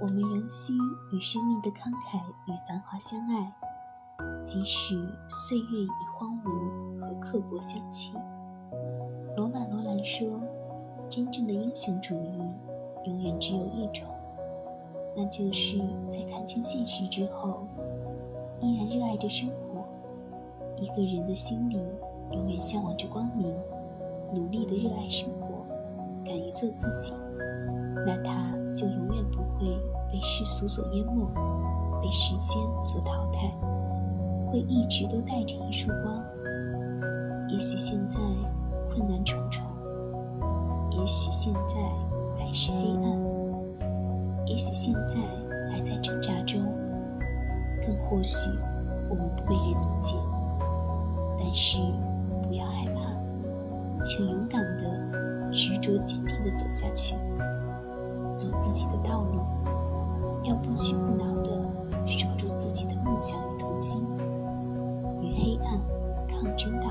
我们仍需与生命的慷慨与繁华相爱，即使岁月已荒芜和刻薄相欺。罗曼·罗兰说：“真正的英雄主义，永远只有一种，那就是在看清现实之后，依然热爱着生活。一个人的心里永远向往着光明，努力的热爱生活，敢于做自己，那他就永远不世俗所淹没，被时间所淘汰，会一直都带着一束光。也许现在。”困难重重，也许现在还是黑暗，也许现在还在挣扎中，更或许我们不被人理解。但是不要害怕，请勇敢的、执着坚定的走下去，走自己的道路，要不屈不挠的守住自己的梦想与童心，与黑暗抗争。